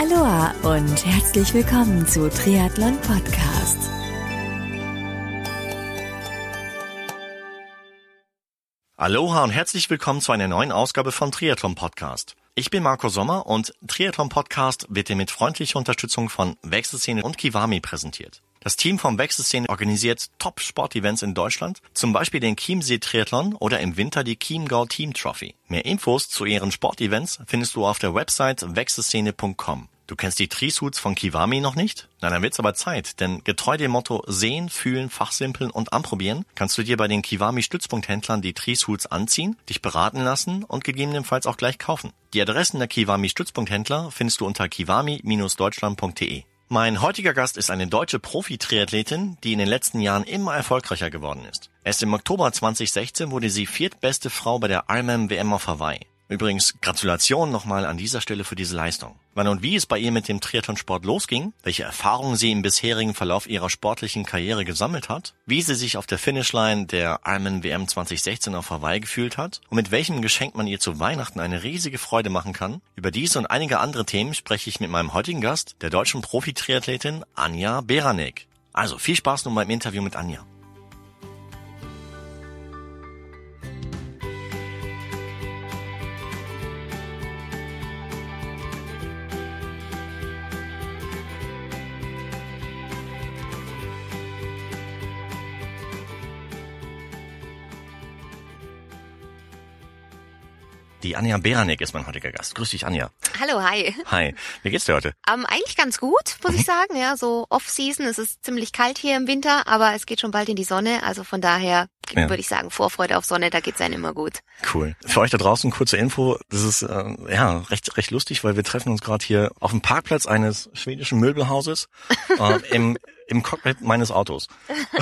Aloha und herzlich willkommen zu Triathlon Podcast. Aloha und herzlich willkommen zu einer neuen Ausgabe von Triathlon Podcast. Ich bin Marco Sommer und Triathlon Podcast wird dir mit freundlicher Unterstützung von Wechselszene und Kiwami präsentiert. Das Team vom Wechselszene organisiert Top-Sportevents in Deutschland, zum Beispiel den Chiemsee Triathlon oder im Winter die Chiemgau Team Trophy. Mehr Infos zu ihren Sportevents findest du auf der Website wechselszene.com. Du kennst die Trisuits von Kiwami noch nicht? Na, dann wird's aber Zeit, denn getreu dem Motto Sehen, Fühlen, Fachsimpeln und Anprobieren kannst du dir bei den Kiwami Stützpunkthändlern die Trisuits anziehen, dich beraten lassen und gegebenenfalls auch gleich kaufen. Die Adressen der Kiwami Stützpunkthändler findest du unter kiwami-deutschland.de. Mein heutiger Gast ist eine deutsche Profi-Triathletin, die in den letzten Jahren immer erfolgreicher geworden ist. Erst im Oktober 2016 wurde sie viertbeste Frau bei der Ironman WM auf Hawaii. Übrigens, Gratulation nochmal an dieser Stelle für diese Leistung. Wann und wie es bei ihr mit dem Triathlonsport losging, welche Erfahrungen sie im bisherigen Verlauf ihrer sportlichen Karriere gesammelt hat, wie sie sich auf der Finishline der Ironman WM 2016 auf Hawaii gefühlt hat und mit welchem Geschenk man ihr zu Weihnachten eine riesige Freude machen kann, über diese und einige andere Themen spreche ich mit meinem heutigen Gast, der deutschen Profi-Triathletin Anja Beranek. Also viel Spaß nun beim Interview mit Anja. Die Anja Beranek ist mein heutiger Gast. Grüß dich, Anja. Hallo, hi. Hi. Wie geht's dir heute? Ähm, eigentlich ganz gut, muss ich sagen. Ja, so Off-Season. Es ist ziemlich kalt hier im Winter, aber es geht schon bald in die Sonne. Also von daher Ja. würde ich sagen, Vorfreude auf Sonne, da geht's einem immer gut. Cool. Für euch da draußen kurze Info. Das ist äh, ja recht recht lustig, weil wir treffen uns gerade hier auf dem Parkplatz eines schwedischen Möbelhauses äh, im im Cockpit meines Autos.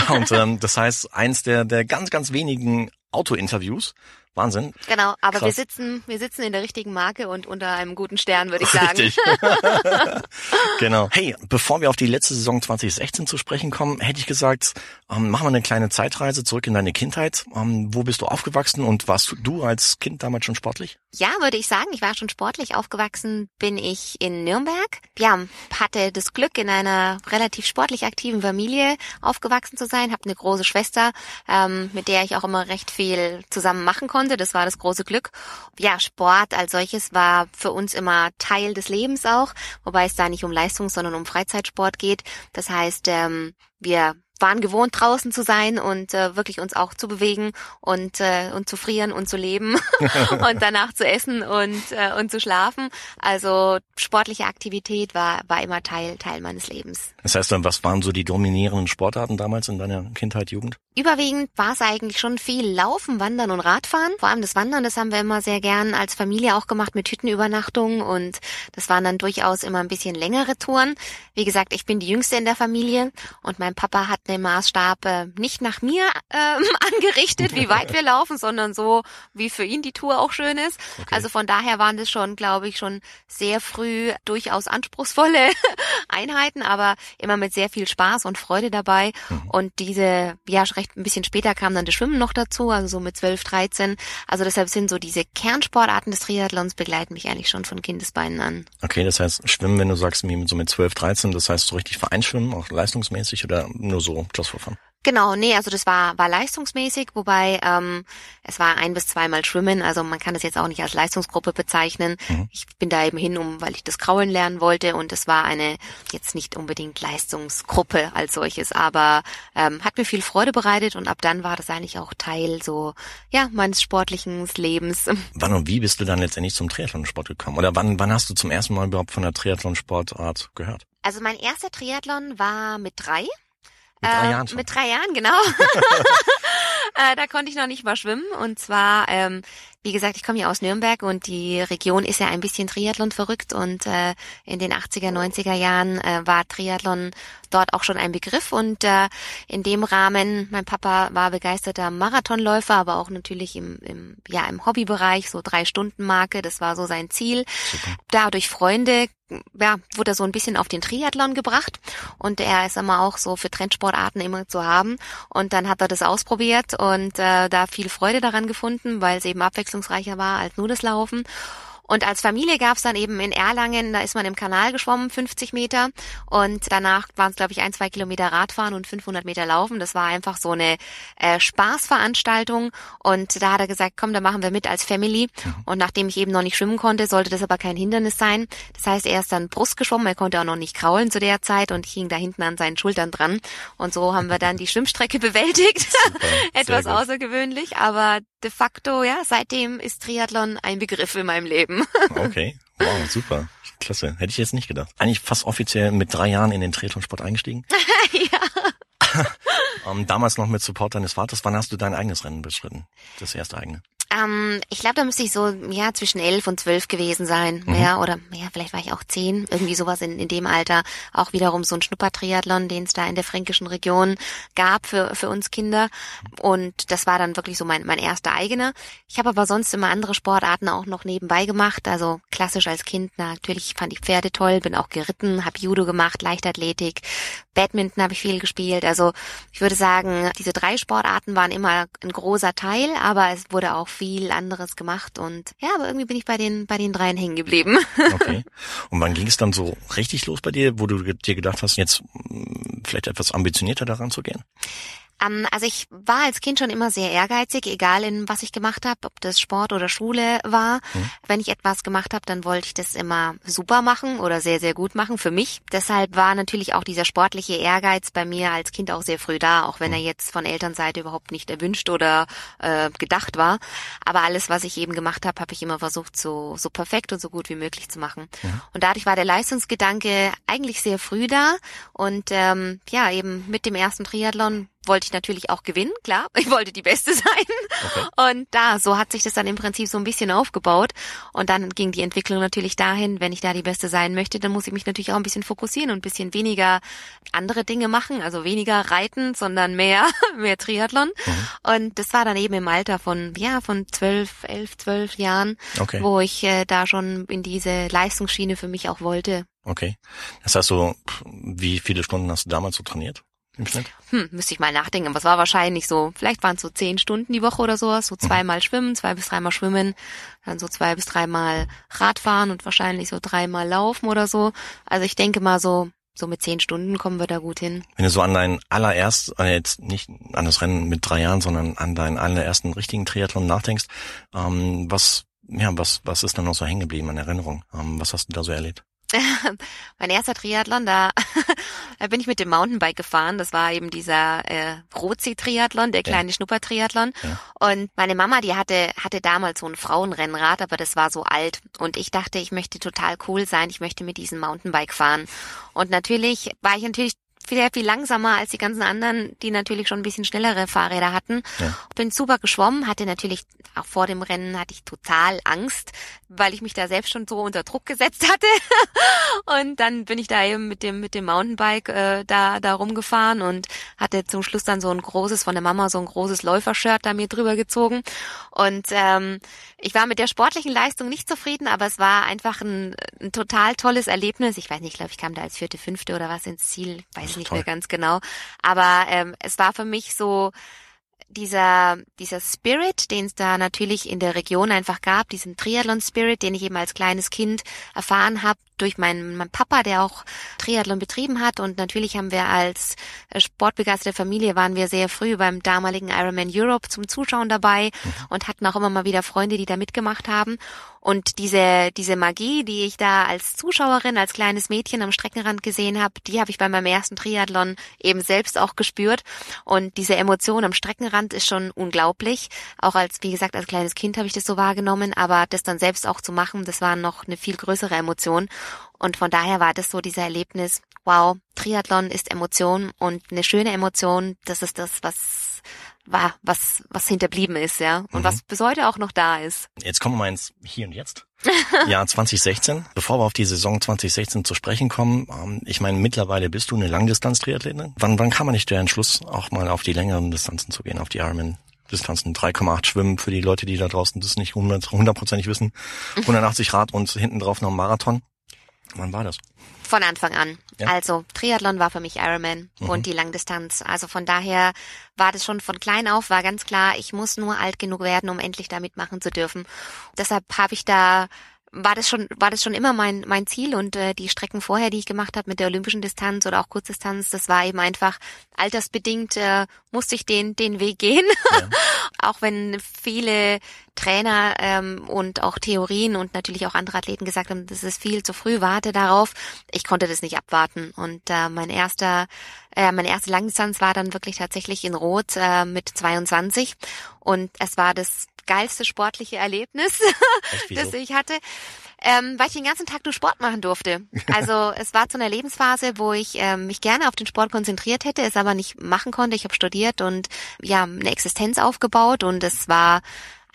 Und ähm, das heißt, eins der der ganz ganz wenigen Autointerviews. Wahnsinn. Genau, aber wir Krass. sitzen, wir sitzen in der richtigen Marke und unter einem guten Stern, würde ich sagen. Richtig. genau. Hey, bevor wir auf die letzte Saison 2016 zu sprechen kommen, hätte ich gesagt, ähm, machen wir eine kleine Zeitreise zurück in deine Kindheit. Ähm, wo bist du aufgewachsen und warst du als Kind damals schon sportlich? Ja, würde ich sagen. Ich war schon sportlich aufgewachsen, bin ich in Nürnberg. Ja, hatte das Glück, in einer relativ sportlich aktiven Familie aufgewachsen zu sein. Habe eine große Schwester, ähm, mit der ich auch immer recht viel zusammen machen konnte. Das war das große Glück. Ja, Sport als solches war für uns immer Teil des Lebens auch, wobei es da nicht um Leistung, sondern um Freizeitsport geht. Das heißt, ähm, wir waren gewohnt draußen zu sein und äh, wirklich uns auch zu bewegen und äh, und zu frieren und zu leben und danach zu essen und äh, und zu schlafen. Also sportliche Aktivität war war immer Teil Teil meines Lebens. Das heißt, dann, was waren so die dominierenden Sportarten damals in deiner Kindheit, Jugend? Überwiegend war es eigentlich schon viel Laufen, Wandern und Radfahren. Vor allem das Wandern, das haben wir immer sehr gern als Familie auch gemacht mit Hüttenübernachtungen und das waren dann durchaus immer ein bisschen längere Touren. Wie gesagt, ich bin die Jüngste in der Familie und mein Papa hat den Maßstab äh, nicht nach mir ähm, angerichtet, wie weit wir laufen, sondern so, wie für ihn die Tour auch schön ist. Also von daher waren das schon, glaube ich, schon sehr früh durchaus anspruchsvolle Einheiten, aber immer mit sehr viel Spaß und Freude dabei. Und diese, ja, recht ein bisschen später kam dann das Schwimmen noch dazu, also so mit 12, 13. Also deshalb sind so diese Kernsportarten des Triathlons begleiten mich eigentlich schon von Kindesbeinen an. Okay, das heißt, Schwimmen, wenn du sagst, so mit 12, 13, das heißt so richtig Vereinsschwimmen, auch leistungsmäßig oder nur so just for fun? Genau, nee, also das war, war leistungsmäßig, wobei ähm, es war ein bis zweimal Schwimmen, also man kann das jetzt auch nicht als Leistungsgruppe bezeichnen. Ich bin da eben hin, um, weil ich das Kraulen lernen wollte und es war eine jetzt nicht unbedingt Leistungsgruppe als solches, aber ähm, hat mir viel Freude bereitet und ab dann war das eigentlich auch Teil so ja meines sportlichen Lebens. Wann und wie bist du dann letztendlich zum Triathlonsport gekommen? Oder wann, wann hast du zum ersten Mal überhaupt von der Triathlonsportart gehört? Also mein erster Triathlon war mit drei. Mit drei Äh, Jahren schon? Mit drei Jahren, genau. äh, da konnte ich noch nicht mal schwimmen. Und zwar, ähm, wie gesagt, ich komme ja aus Nürnberg und die Region ist ja ein bisschen Triathlon verrückt. Und äh, in den 80er, 90er Jahren äh, war Triathlon dort auch schon ein Begriff. Und äh, in dem Rahmen, mein Papa war begeisterter Marathonläufer, aber auch natürlich im, im, ja, im Hobbybereich, so drei Stunden Marke, das war so sein Ziel. Da durch Freunde ja, wurde er so ein bisschen auf den Triathlon gebracht und er ist immer auch so für Trendsportarten immer zu haben und dann hat er das ausprobiert und äh, da viel Freude daran gefunden, weil es eben abwechslungsreicher war als nur das Laufen Und als Familie gab's dann eben in Erlangen, da ist man im Kanal geschwommen, 50 Meter. Und danach waren es, glaube ich, ein, zwei Kilometer Radfahren und 500 Meter Laufen. Das war einfach so eine äh, Spaßveranstaltung. Und da hat er gesagt, komm, da machen wir mit als Family. Mhm. Und nachdem ich eben noch nicht schwimmen konnte, sollte das aber kein Hindernis sein. Das heißt, er ist dann Brust geschwommen. Er konnte auch noch nicht kraulen zu der Zeit und ich hing da hinten an seinen Schultern dran. Und so haben wir dann die Schwimmstrecke bewältigt. Etwas außergewöhnlich, aber de facto, ja, seitdem ist Triathlon ein Begriff in meinem Leben. Okay. Wow, super. Klasse. Hätte ich jetzt nicht gedacht. Eigentlich fast offiziell mit drei Jahren in den Triathlonsport eingestiegen. ja. ähm, damals noch mit Support deines Vaters. Wann hast du dein eigenes Rennen beschritten? Das erste eigene? Ähm, ich glaube, da müsste ich so ja zwischen elf und zwölf gewesen sein, mhm. ja oder ja vielleicht war ich auch zehn, irgendwie sowas in, in dem Alter. Auch wiederum so ein Schnuppertriathlon, den es da in der fränkischen Region gab für für uns Kinder und das war dann wirklich so mein mein erster eigener. Ich habe aber sonst immer andere Sportarten auch noch nebenbei gemacht, also klassisch als Kind natürlich fand ich Pferde toll, bin auch geritten, habe Judo gemacht, Leichtathletik, Badminton habe ich viel gespielt. Also ich würde sagen, diese drei Sportarten waren immer ein großer Teil, aber es wurde auch viel anderes gemacht und ja, aber irgendwie bin ich bei den bei den dreien hängen geblieben. Okay. Und wann ging es dann so richtig los bei dir, wo du dir gedacht hast, jetzt hm, vielleicht etwas ambitionierter daran zu gehen? Ähm, also ich war als Kind schon immer sehr ehrgeizig, egal in was ich gemacht habe, ob das Sport oder Schule war. Mhm. Wenn ich etwas gemacht habe, dann wollte ich das immer super machen oder sehr, sehr gut machen für mich. Deshalb war natürlich auch dieser sportliche Ehrgeiz bei mir als Kind auch sehr früh da, auch wenn er mhm. jetzt von Elternseite überhaupt nicht erwünscht oder äh, gedacht war. Aber alles, was ich eben gemacht habe, habe ich immer versucht, so, so perfekt und so gut wie möglich zu machen. Mhm. Und dadurch war der Leistungsgedanke eigentlich sehr früh da. Und ähm, ja, eben mit dem ersten Triathlon wollte ich natürlich auch gewinnen, klar. Ich wollte die Beste sein. Okay. Und da, so hat sich das dann im Prinzip so ein bisschen aufgebaut. Und dann ging die Entwicklung natürlich dahin, wenn ich da die Beste sein möchte, dann muss ich mich natürlich auch ein bisschen fokussieren und ein bisschen weniger andere Dinge machen, also weniger reiten, sondern mehr, mehr Triathlon. Mhm. Und das war dann eben im Alter von, ja, von zwölf, elf, zwölf Jahren, okay. wo ich äh, da schon in diese Leistungsschiene für mich auch wollte. Okay. Das heißt so, wie viele Stunden hast du damals so trainiert? Im Schnitt? Hm, müsste ich mal nachdenken. Was war wahrscheinlich so, vielleicht waren es so zehn Stunden die Woche oder sowas, so mhm. zweimal schwimmen, zwei bis dreimal schwimmen, dann so zwei bis dreimal Radfahren und wahrscheinlich so dreimal laufen oder so. Also ich denke mal so, so mit zehn Stunden kommen wir da gut hin. Wenn du so an dein allererst, äh, jetzt nicht an das Rennen mit drei Jahren, sondern an deinen allerersten richtigen Triathlon nachdenkst, ähm, was, ja, was, was ist dann noch so hängen geblieben an Erinnerung? Ähm, was hast du da so erlebt? mein erster Triathlon, da, da bin ich mit dem Mountainbike gefahren. Das war eben dieser äh, Rotsee-Triathlon, der kleine ja. Schnupper-Triathlon. Ja. Und meine Mama, die hatte, hatte damals so ein Frauenrennrad, aber das war so alt. Und ich dachte, ich möchte total cool sein. Ich möchte mit diesem Mountainbike fahren. Und natürlich war ich natürlich viel, viel langsamer als die ganzen anderen, die natürlich schon ein bisschen schnellere Fahrräder hatten. Ja. Bin super geschwommen, hatte natürlich auch vor dem Rennen hatte ich total Angst, weil ich mich da selbst schon so unter Druck gesetzt hatte. und dann bin ich da eben mit dem mit dem Mountainbike äh, da da rumgefahren und hatte zum Schluss dann so ein großes von der Mama so ein großes Läufershirt da mir drüber gezogen und ähm, ich war mit der sportlichen Leistung nicht zufrieden, aber es war einfach ein, ein total tolles Erlebnis. Ich weiß nicht, ich glaube, ich kam da als vierte, fünfte oder was ins Ziel, weiß ich nicht toll. mehr ganz genau. Aber ähm, es war für mich so dieser, dieser Spirit, den es da natürlich in der Region einfach gab, diesen Triathlon-Spirit, den ich eben als kleines Kind erfahren habe, durch meinen, meinen Papa, der auch Triathlon betrieben hat. Und natürlich haben wir als äh, sportbegeisterte Familie waren wir sehr früh beim damaligen Ironman Europe zum Zuschauen dabei mhm. und hatten auch immer mal wieder Freunde, die da mitgemacht haben. Und diese, diese Magie, die ich da als Zuschauerin, als kleines Mädchen am Streckenrand gesehen habe, die habe ich bei meinem ersten Triathlon eben selbst auch gespürt. Und diese Emotion am Streckenrand ist schon unglaublich. Auch als, wie gesagt, als kleines Kind habe ich das so wahrgenommen, aber das dann selbst auch zu machen, das war noch eine viel größere Emotion. Und von daher war das so dieser Erlebnis, wow, Triathlon ist Emotion und eine schöne Emotion, das ist das, was war, was, was hinterblieben ist, ja. Und mhm. was bis heute auch noch da ist. Jetzt kommen wir mal ins Hier und Jetzt. Jahr 2016. Bevor wir auf die Saison 2016 zu sprechen kommen, ähm, ich meine, mittlerweile bist du eine Langdistanz-Triathletin. Wann, wann kam man nicht der Entschluss, auch mal auf die längeren Distanzen zu gehen, auf die Ironman Distanzen 3,8 Schwimmen für die Leute, die da draußen das nicht hundertprozentig wissen. 180 Rad und hinten drauf noch ein Marathon. Wann war das? Von Anfang an. Ja. Also Triathlon war für mich Ironman mhm. und die Langdistanz. Also von daher war das schon von klein auf, war ganz klar, ich muss nur alt genug werden, um endlich da mitmachen zu dürfen. Deshalb habe ich da war das schon war das schon immer mein mein Ziel und äh, die Strecken vorher, die ich gemacht habe mit der olympischen Distanz oder auch Kurzdistanz, das war eben einfach altersbedingt äh, musste ich den den Weg gehen, ja. auch wenn viele Trainer ähm, und auch Theorien und natürlich auch andere Athleten gesagt haben, das ist viel zu früh, warte darauf. Ich konnte das nicht abwarten und äh, mein erster äh, meine erste Langdistanz war dann wirklich tatsächlich in Rot äh, mit 22 und es war das geilste sportliche Erlebnis, das ich hatte. Ähm, weil ich den ganzen Tag nur Sport machen durfte. Also es war zu einer Lebensphase, wo ich ähm, mich gerne auf den Sport konzentriert hätte, es aber nicht machen konnte. Ich habe studiert und ja eine Existenz aufgebaut und es war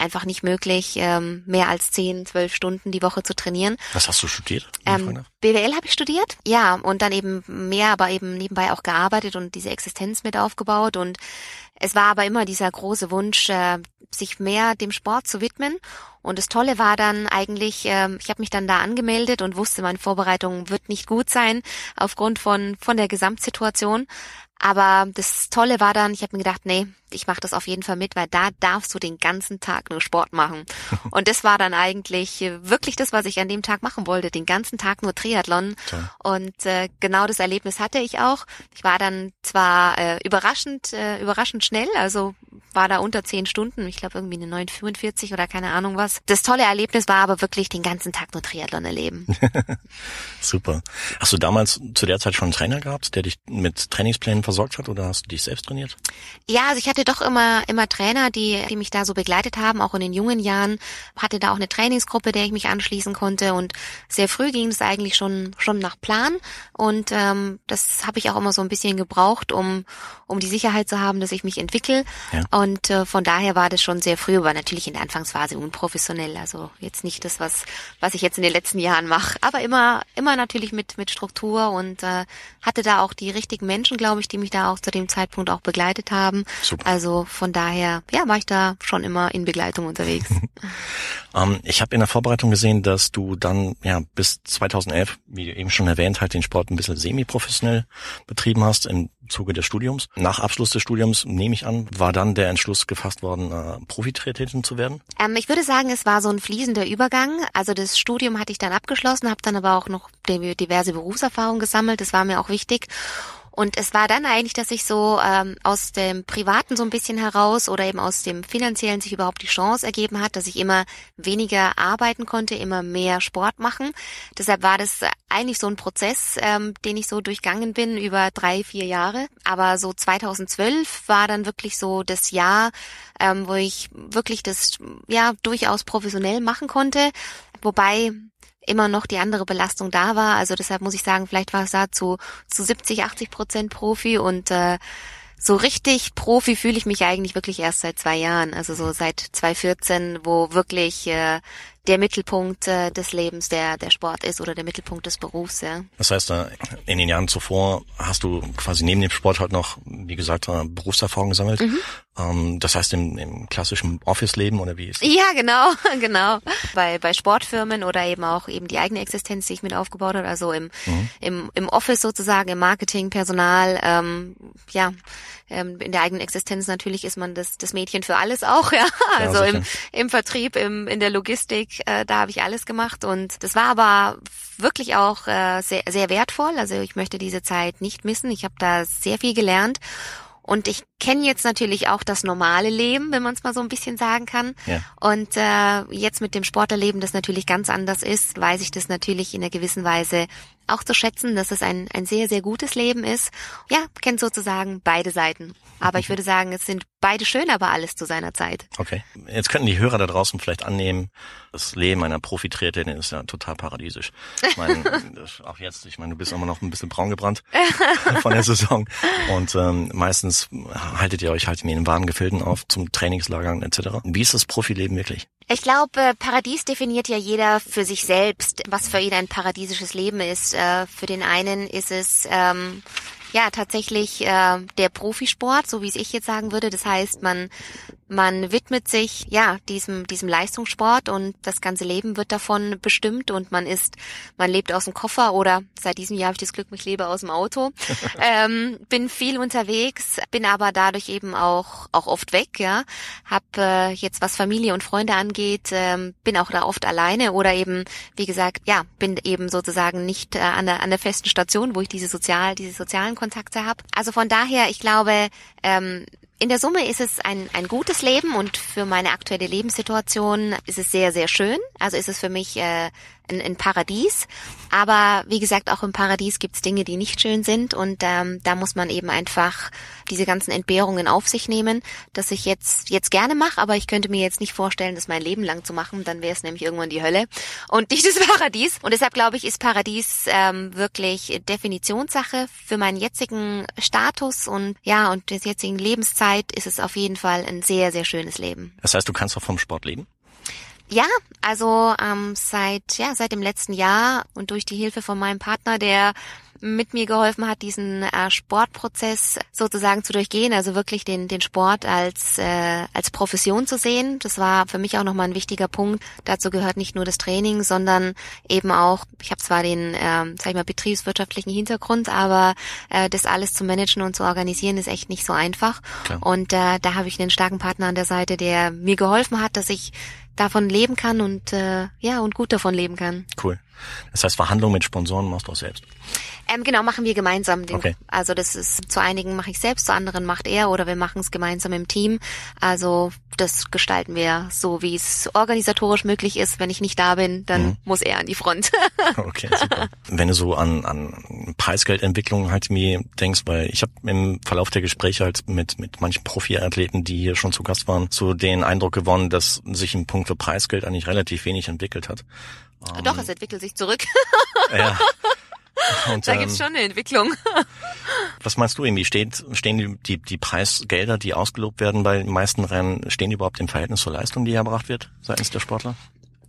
einfach nicht möglich, ähm, mehr als zehn, zwölf Stunden die Woche zu trainieren. Was hast du studiert? Ähm, BWL habe ich studiert, ja, und dann eben mehr, aber eben nebenbei auch gearbeitet und diese Existenz mit aufgebaut. Und es war aber immer dieser große Wunsch, äh, sich mehr dem Sport zu widmen. Und das Tolle war dann eigentlich, äh, ich habe mich dann da angemeldet und wusste, meine Vorbereitung wird nicht gut sein aufgrund von von der Gesamtsituation. Aber das Tolle war dann, ich habe mir gedacht, nee, ich mache das auf jeden Fall mit, weil da darfst du den ganzen Tag nur Sport machen. Und das war dann eigentlich äh, wirklich das, was ich an dem Tag machen wollte, den ganzen Tag nur Triathlon. Toll. Und äh, genau das Erlebnis hatte ich auch. Ich war dann zwar äh, überraschend, äh, überraschend schnell, also war da unter zehn Stunden, ich glaube irgendwie eine 945 oder keine Ahnung was. Das tolle Erlebnis war aber wirklich den ganzen Tag nur Triathlon erleben. Super. Hast du damals zu der Zeit schon einen Trainer gehabt, der dich mit Trainingsplänen versorgt hat oder hast du dich selbst trainiert? Ja, also ich hatte doch immer, immer Trainer, die, die mich da so begleitet haben, auch in den jungen Jahren. Hatte da auch eine Trainingsgruppe, der ich mich anschließen konnte und sehr früh ging es eigentlich schon, schon nach Plan und ähm, das habe ich auch immer so ein bisschen gebraucht, um, um die Sicherheit zu haben, dass ich mich entwickle. Ja. Und äh, von daher war das schon sehr früh, aber natürlich in der Anfangsphase unprofessionell. Also jetzt nicht das, was, was ich jetzt in den letzten Jahren mache, aber immer, immer natürlich mit, mit Struktur und äh, hatte da auch die richtigen Menschen, glaube ich, die mich da auch zu dem Zeitpunkt auch begleitet haben. Super. Also von daher, ja, war ich da schon immer in Begleitung unterwegs. ähm, ich habe in der Vorbereitung gesehen, dass du dann ja bis 2011, wie eben schon erwähnt, halt den Sport ein bisschen semi-professionell betrieben hast im Zuge des Studiums. Nach Abschluss des Studiums, nehme ich an, war dann der Entschluss gefasst worden, äh, Profitriathletin zu werden? Ähm, ich würde sagen, es war so ein fließender Übergang. Also das Studium hatte ich dann abgeschlossen, habe dann aber auch noch diverse Berufserfahrungen gesammelt. Das war mir auch wichtig. Und es war dann eigentlich, dass ich so ähm, aus dem Privaten so ein bisschen heraus oder eben aus dem Finanziellen sich überhaupt die Chance ergeben hat, dass ich immer weniger arbeiten konnte, immer mehr Sport machen. Deshalb war das eigentlich so ein Prozess, ähm, den ich so durchgangen bin über drei, vier Jahre. Aber so 2012 war dann wirklich so das Jahr, ähm, wo ich wirklich das ja durchaus professionell machen konnte. Wobei immer noch die andere Belastung da war. Also deshalb muss ich sagen, vielleicht war es da zu, zu 70, 80 Prozent Profi und äh, so richtig Profi fühle ich mich eigentlich wirklich erst seit zwei Jahren, also so seit 2014, wo wirklich äh, der Mittelpunkt äh, des Lebens der, der Sport ist oder der Mittelpunkt des Berufs, ja. Das heißt, äh, in den Jahren zuvor hast du quasi neben dem Sport halt noch, wie gesagt, äh, Berufserfahrung gesammelt. Mhm. Ähm, das heißt im, im klassischen Office-Leben oder wie ist das? Ja, genau, genau. Bei, bei Sportfirmen oder eben auch eben die eigene Existenz, die ich mit aufgebaut habe, also im, mhm. im, im Office sozusagen, im Marketing, Personal, ähm, ja, ähm, in der eigenen Existenz natürlich ist man das, das Mädchen für alles auch, ja. Also ja, im, im Vertrieb, im, in der Logistik, äh, da habe ich alles gemacht und das war aber wirklich auch äh, sehr, sehr wertvoll. Also ich möchte diese Zeit nicht missen. Ich habe da sehr viel gelernt und ich kenne jetzt natürlich auch das normale Leben, wenn man es mal so ein bisschen sagen kann. Ja. Und äh, jetzt mit dem Sportlerleben, das natürlich ganz anders ist, weiß ich das natürlich in einer gewissen Weise auch zu schätzen, dass es ein, ein sehr, sehr gutes Leben ist. Ja, kennt sozusagen beide Seiten. Aber ich würde sagen, es sind beide schön, aber alles zu seiner Zeit. Okay. Jetzt könnten die Hörer da draußen vielleicht annehmen, das Leben einer Profitriathletin ist ja total paradiesisch. Ich meine, auch jetzt, ich meine, du bist immer noch ein bisschen braun gebrannt von der Saison. Und ähm, meistens haltet ihr euch halt in den warmen Gefilden auf zum Trainingslagern etc. Wie ist das Profileben wirklich? Ich glaube, Paradies definiert ja jeder für sich selbst, was für ihn ein paradiesisches Leben ist. Äh, für den einen ist es ähm, ja tatsächlich äh, der Profisport, so wie es ich jetzt sagen würde. Das heißt, man man widmet sich ja diesem diesem Leistungssport und das ganze Leben wird davon bestimmt und man ist man lebt aus dem Koffer oder seit diesem Jahr habe ich das Glück, ich lebe aus dem Auto. ähm, bin viel unterwegs, bin aber dadurch eben auch auch oft weg. Ja, habe äh, jetzt was Familie und Freunde angeht ähm, bin auch da oft alleine oder eben, wie gesagt, ja, bin eben sozusagen nicht äh, an, der, an der festen Station, wo ich diese sozial, diese sozialen Kontakte habe. Also von daher, ich glaube, ähm, in der Summe ist es ein, ein gutes Leben und für meine aktuelle Lebenssituation ist es sehr, sehr schön. Also ist es für mich äh, ein, ein Paradies. Aber wie gesagt, auch im Paradies gibt es Dinge, die nicht schön sind und ähm, da muss man eben einfach diese ganzen Entbehrungen auf sich nehmen, dass ich jetzt jetzt gerne mache, aber ich könnte mir jetzt nicht vorstellen, das mein Leben lang zu machen, dann wäre es nämlich irgendwann die Hölle und nicht das Paradies. Und deshalb glaube ich, ist Paradies ähm, wirklich Definitionssache für meinen jetzigen Status und ja und des jetzigen Lebenszeit ist es auf jeden Fall ein sehr sehr schönes Leben. Das heißt, du kannst auch vom Sport leben? Ja, also ähm, seit ja seit dem letzten Jahr und durch die Hilfe von meinem Partner, der mit mir geholfen hat, diesen äh, Sportprozess sozusagen zu durchgehen, also wirklich den den Sport als äh, als Profession zu sehen. Das war für mich auch nochmal ein wichtiger Punkt. Dazu gehört nicht nur das Training, sondern eben auch, ich habe zwar den, äh, sag ich mal, betriebswirtschaftlichen Hintergrund, aber äh, das alles zu managen und zu organisieren ist echt nicht so einfach. Klar. Und äh, da habe ich einen starken Partner an der Seite, der mir geholfen hat, dass ich davon leben kann und äh, ja und gut davon leben kann. Cool. Das heißt, Verhandlungen mit Sponsoren machst du auch selbst? Ähm, genau, machen wir gemeinsam. Den, okay. Also das ist zu einigen mache ich selbst, zu anderen macht er oder wir machen es gemeinsam im Team. Also das gestalten wir so, wie es organisatorisch möglich ist. Wenn ich nicht da bin, dann mhm. muss er an die Front. okay, super. Wenn du so an, an Preisgeldentwicklung halt mir denkst, weil ich habe im Verlauf der Gespräche halt mit, mit manchen Profiathleten, die hier schon zu Gast waren, so den Eindruck gewonnen, dass sich im Punkt für Preisgeld eigentlich relativ wenig entwickelt hat. Doch, es entwickelt sich zurück. ja. Und, da gibt's ähm, schon eine Entwicklung. Was meinst du, irgendwie steht, stehen die, die, die Preisgelder, die ausgelobt werden bei den meisten Rennen, stehen die überhaupt im Verhältnis zur Leistung, die erbracht wird seitens der Sportler?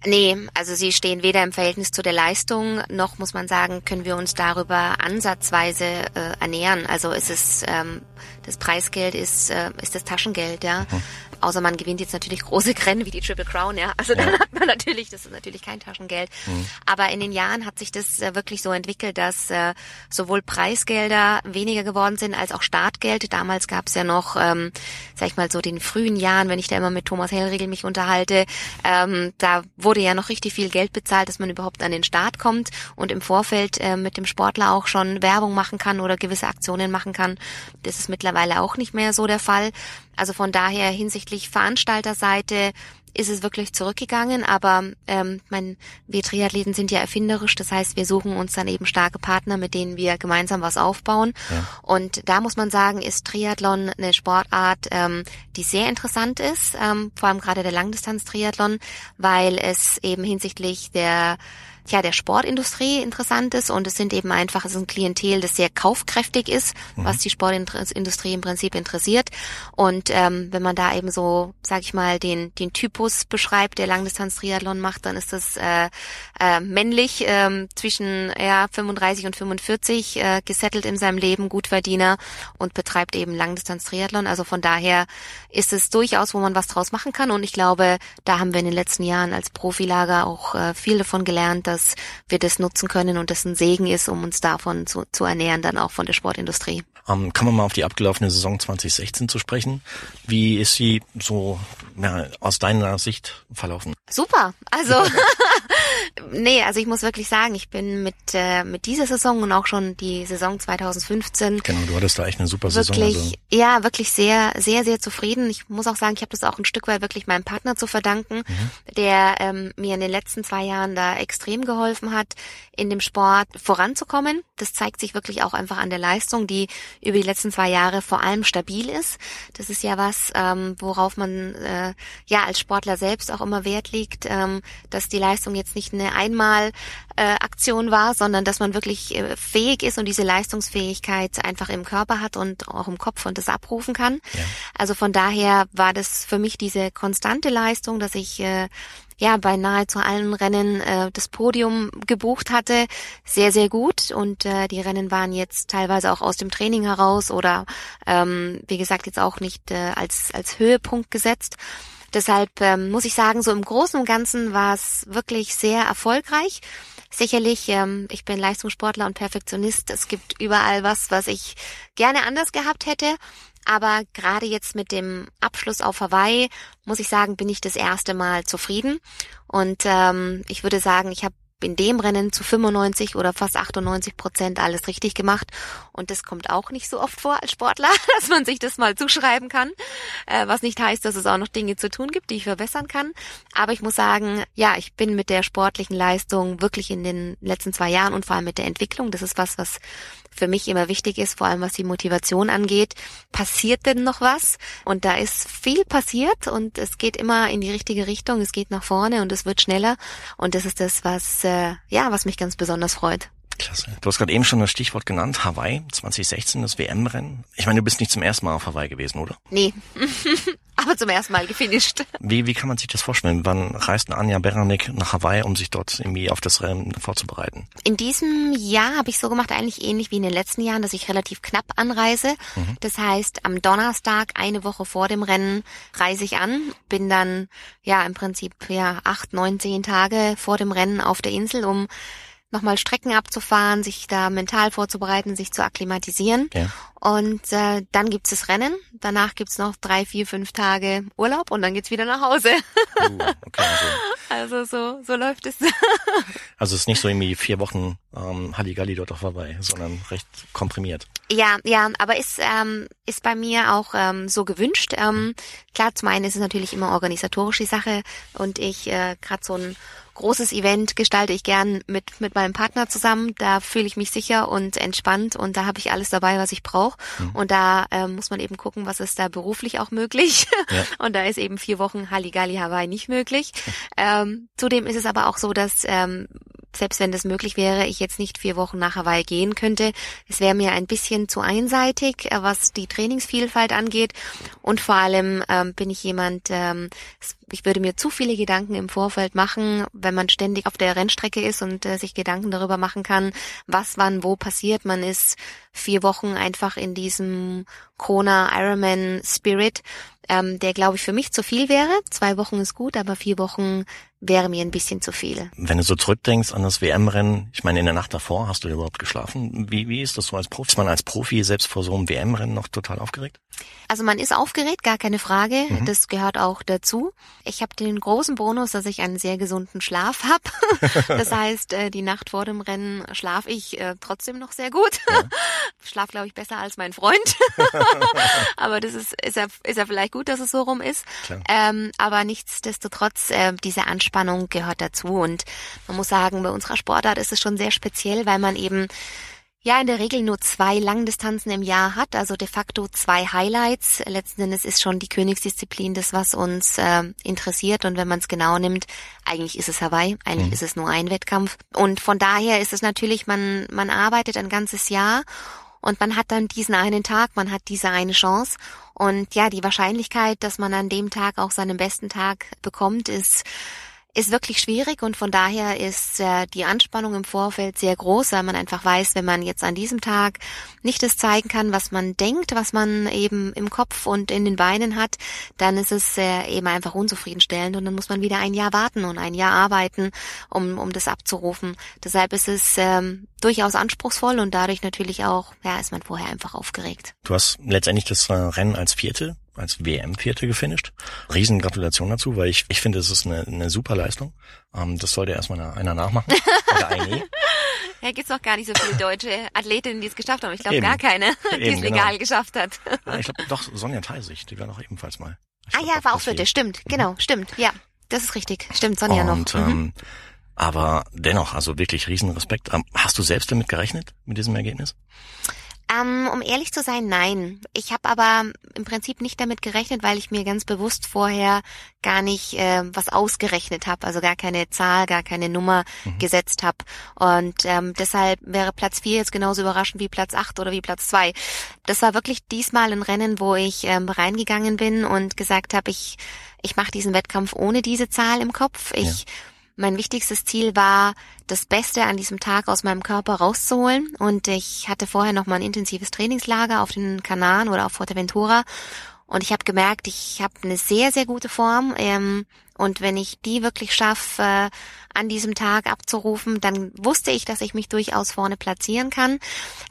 Nee, also sie stehen weder im Verhältnis zu der Leistung, noch muss man sagen, können wir uns darüber ansatzweise äh, ernähren. Also ist es ähm, das Preisgeld ist, äh, ist das Taschengeld, ja. Mhm. Außer man gewinnt jetzt natürlich große Rennen wie die Triple Crown, ja. Also dann ja. hat man natürlich, das ist natürlich kein Taschengeld. Mhm. Aber in den Jahren hat sich das äh, wirklich so entwickelt, dass äh, sowohl Preisgelder weniger geworden sind als auch Startgeld. Damals gab es ja noch, ähm, sag ich mal so den frühen Jahren, wenn ich da immer mit Thomas Hellriegel mich unterhalte, ähm, da wurde ja noch richtig viel Geld bezahlt, dass man überhaupt an den Start kommt und im Vorfeld äh, mit dem Sportler auch schon Werbung machen kann oder gewisse Aktionen machen kann. Das ist mittlerweile auch nicht mehr so der Fall. Also von daher hinsichtlich Veranstalterseite ist es wirklich zurückgegangen, aber ähm, mein, wir Triathleten sind ja erfinderisch, das heißt, wir suchen uns dann eben starke Partner, mit denen wir gemeinsam was aufbauen. Ja. Und da muss man sagen, ist Triathlon eine Sportart, ähm, die sehr interessant ist, ähm, vor allem gerade der Langdistanz-Triathlon, weil es eben hinsichtlich der ja, der Sportindustrie interessant ist und es sind eben einfach, es ist ein Klientel, das sehr kaufkräftig ist, mhm. was die Sportindustrie im Prinzip interessiert. Und ähm, wenn man da eben so, sag ich mal, den, den Typus beschreibt, der Langdistanz-Triathlon macht, dann ist das äh, äh, männlich ähm, zwischen ja, 35 und 45, äh, gesettelt in seinem Leben, Gutverdiener und betreibt eben Langdistanz-Triathlon. Also von daher ist es durchaus, wo man was draus machen kann. Und ich glaube, da haben wir in den letzten Jahren als Profilager auch äh, viel davon gelernt, dass wir das nutzen können und das ein Segen ist, um uns davon zu, zu ernähren, dann auch von der Sportindustrie. Ähm, kann man mal auf die abgelaufene Saison 2016 zu sprechen? Wie ist sie so ja, aus deiner Sicht verlaufen? Super. Also nee, also ich muss wirklich sagen, ich bin mit äh, mit dieser Saison und auch schon die Saison 2015 Genau, du hattest da echt eine super wirklich, Saison. Also. Ja, wirklich sehr sehr sehr zufrieden. Ich muss auch sagen, ich habe das auch ein Stück weit wirklich meinem Partner zu verdanken, mhm. der ähm, mir in den letzten zwei Jahren da extrem geholfen hat, in dem Sport voranzukommen. Das zeigt sich wirklich auch einfach an der Leistung, die über die letzten zwei Jahre vor allem stabil ist. Das ist ja was, ähm, worauf man äh, ja als Sportler selbst auch immer Wert legt, ähm, dass die Leistung jetzt nicht eine einmal äh, Aktion war, sondern dass man wirklich äh, fähig ist und diese Leistungsfähigkeit einfach im Körper hat und auch im Kopf und das abrufen kann. Ja. Also von daher war das für mich diese konstante Leistung, dass ich äh, ja bei nahezu allen Rennen äh, das Podium gebucht hatte, sehr, sehr gut. Und äh, die Rennen waren jetzt teilweise auch aus dem Training heraus oder ähm, wie gesagt jetzt auch nicht äh, als, als Höhepunkt gesetzt. Deshalb ähm, muss ich sagen, so im Großen und Ganzen war es wirklich sehr erfolgreich. Sicherlich, ähm, ich bin Leistungssportler und Perfektionist. Es gibt überall was, was ich gerne anders gehabt hätte. Aber gerade jetzt mit dem Abschluss auf Hawaii, muss ich sagen, bin ich das erste Mal zufrieden. Und ähm, ich würde sagen, ich habe in dem Rennen zu 95 oder fast 98 Prozent alles richtig gemacht. Und das kommt auch nicht so oft vor als Sportler, dass man sich das mal zuschreiben kann. Äh, was nicht heißt, dass es auch noch Dinge zu tun gibt, die ich verbessern kann. Aber ich muss sagen, ja, ich bin mit der sportlichen Leistung wirklich in den letzten zwei Jahren und vor allem mit der Entwicklung, das ist was, was für mich immer wichtig ist, vor allem was die Motivation angeht. Passiert denn noch was? Und da ist viel passiert und es geht immer in die richtige Richtung, es geht nach vorne und es wird schneller. Und das ist das, was, äh, ja, was mich ganz besonders freut. Klasse. Du hast gerade eben schon das Stichwort genannt, Hawaii 2016, das WM-Rennen. Ich meine, du bist nicht zum ersten Mal auf Hawaii gewesen, oder? Nee. aber zum ersten Mal gefinisht. Wie, wie kann man sich das vorstellen? Wann reist Anja Beranek nach Hawaii, um sich dort irgendwie auf das Rennen vorzubereiten? In diesem Jahr habe ich so gemacht, eigentlich ähnlich wie in den letzten Jahren, dass ich relativ knapp anreise. Mhm. Das heißt, am Donnerstag, eine Woche vor dem Rennen, reise ich an, bin dann ja im Prinzip ja acht, neun, zehn Tage vor dem Rennen auf der Insel, um nochmal Strecken abzufahren, sich da mental vorzubereiten, sich zu akklimatisieren. Ja. Und äh, dann gibt's das Rennen. Danach gibt's noch drei, vier, fünf Tage Urlaub und dann geht's wieder nach Hause. Uh, okay, also. also so, so läuft es. also es ist nicht so irgendwie vier Wochen ähm, Halligalli dort auch vorbei, sondern recht komprimiert. Ja, ja, aber ist, ähm, ist bei mir auch ähm, so gewünscht. Ähm, klar, zum einen ist es natürlich immer organisatorische Sache und ich äh, gerade so ein großes Event gestalte ich gern mit, mit meinem Partner zusammen. Da fühle ich mich sicher und entspannt und da habe ich alles dabei, was ich brauche. Mhm. Und da äh, muss man eben gucken, was ist da beruflich auch möglich. Ja. Und da ist eben vier Wochen Halligalli Hawaii nicht möglich. Ähm, zudem ist es aber auch so, dass ähm, selbst wenn das möglich wäre, ich jetzt nicht vier Wochen nach Hawaii gehen könnte. Es wäre mir ein bisschen zu einseitig, äh, was die Trainingsvielfalt angeht. Und vor allem ähm, bin ich jemand, ähm, ich würde mir zu viele Gedanken im Vorfeld machen, wenn man ständig auf der Rennstrecke ist und äh, sich Gedanken darüber machen kann, was wann wo passiert. Man ist vier Wochen einfach in diesem Kona Ironman Spirit, ähm, der glaube ich für mich zu viel wäre. Zwei Wochen ist gut, aber vier Wochen wäre mir ein bisschen zu viel. Wenn du so zurückdenkst an das WM-Rennen, ich meine, in der Nacht davor hast du überhaupt geschlafen? Wie, wie ist das so als Profi? Ist man als Profi selbst vor so einem WM-Rennen noch total aufgeregt? Also man ist aufgeregt, gar keine Frage. Mhm. Das gehört auch dazu. Ich habe den großen Bonus, dass ich einen sehr gesunden Schlaf habe. das heißt, äh, die Nacht vor dem Rennen schlafe ich äh, trotzdem noch sehr gut. Ja. Schlaf, glaube ich, besser als mein Freund. aber das ist, ist ja, ist ja vielleicht gut, dass es so rum ist. Ähm, aber nichtsdestotrotz, äh, diese Anspannung gehört dazu. Und man muss sagen, bei unserer Sportart ist es schon sehr speziell, weil man eben ja in der Regel nur zwei Langdistanzen im Jahr hat, also de facto zwei Highlights. Letzten Endes ist schon die Königsdisziplin das, was uns äh, interessiert und wenn man es genau nimmt, eigentlich ist es Hawaii, eigentlich mhm. ist es nur ein Wettkampf und von daher ist es natürlich, man man arbeitet ein ganzes Jahr und man hat dann diesen einen Tag, man hat diese eine Chance und ja, die Wahrscheinlichkeit, dass man an dem Tag auch seinen besten Tag bekommt, ist ist wirklich schwierig und von daher ist äh, die Anspannung im Vorfeld sehr groß, weil man einfach weiß, wenn man jetzt an diesem Tag nicht das zeigen kann, was man denkt, was man eben im Kopf und in den Beinen hat, dann ist es äh, eben einfach unzufriedenstellend und dann muss man wieder ein Jahr warten und ein Jahr arbeiten, um, um das abzurufen. Deshalb ist es ähm, durchaus anspruchsvoll und dadurch natürlich auch, ja, ist man vorher einfach aufgeregt. Du hast letztendlich das Rennen als Vierte als WM-Vierte gefinisht. Riesen Gratulation dazu, weil ich, ich finde, es ist eine, eine super Leistung. Ähm, das sollte erstmal einer, einer nachmachen. Oder eine. Ja, gibt's noch gar nicht so viele deutsche Athletinnen, die es geschafft haben. Ich glaube gar keine, die es legal genau. geschafft hat. Ja, ich glaube doch Sonja Theisig, die war noch ebenfalls mal. Ich ah ja, war auch vierte, stimmt, genau, stimmt, ja. Das ist richtig, stimmt, Sonja Und, noch. Mhm. Ähm, aber dennoch, also wirklich riesen Respekt. Ähm, hast du selbst damit gerechnet, mit diesem Ergebnis? Ähm, um ehrlich zu sein, nein. Ich habe aber im Prinzip nicht damit gerechnet, weil ich mir ganz bewusst vorher gar nicht äh, was ausgerechnet habe, also gar keine Zahl, gar keine Nummer mhm. gesetzt habe. Und ähm, deshalb wäre Platz vier jetzt genauso überraschend wie Platz acht oder wie Platz zwei. Das war wirklich diesmal ein Rennen, wo ich ähm, reingegangen bin und gesagt habe, ich ich mache diesen Wettkampf ohne diese Zahl im Kopf. Ich ja mein wichtigstes Ziel war, das Beste an diesem Tag aus meinem Körper rauszuholen. Und ich hatte vorher noch mal ein intensives Trainingslager auf den Kanaren oder auf Fuerteventura. Und ich habe gemerkt, ich habe eine sehr, sehr gute Form. Ähm, und wenn ich die wirklich schaffe, äh, an diesem Tag abzurufen, dann wusste ich, dass ich mich durchaus vorne platzieren kann.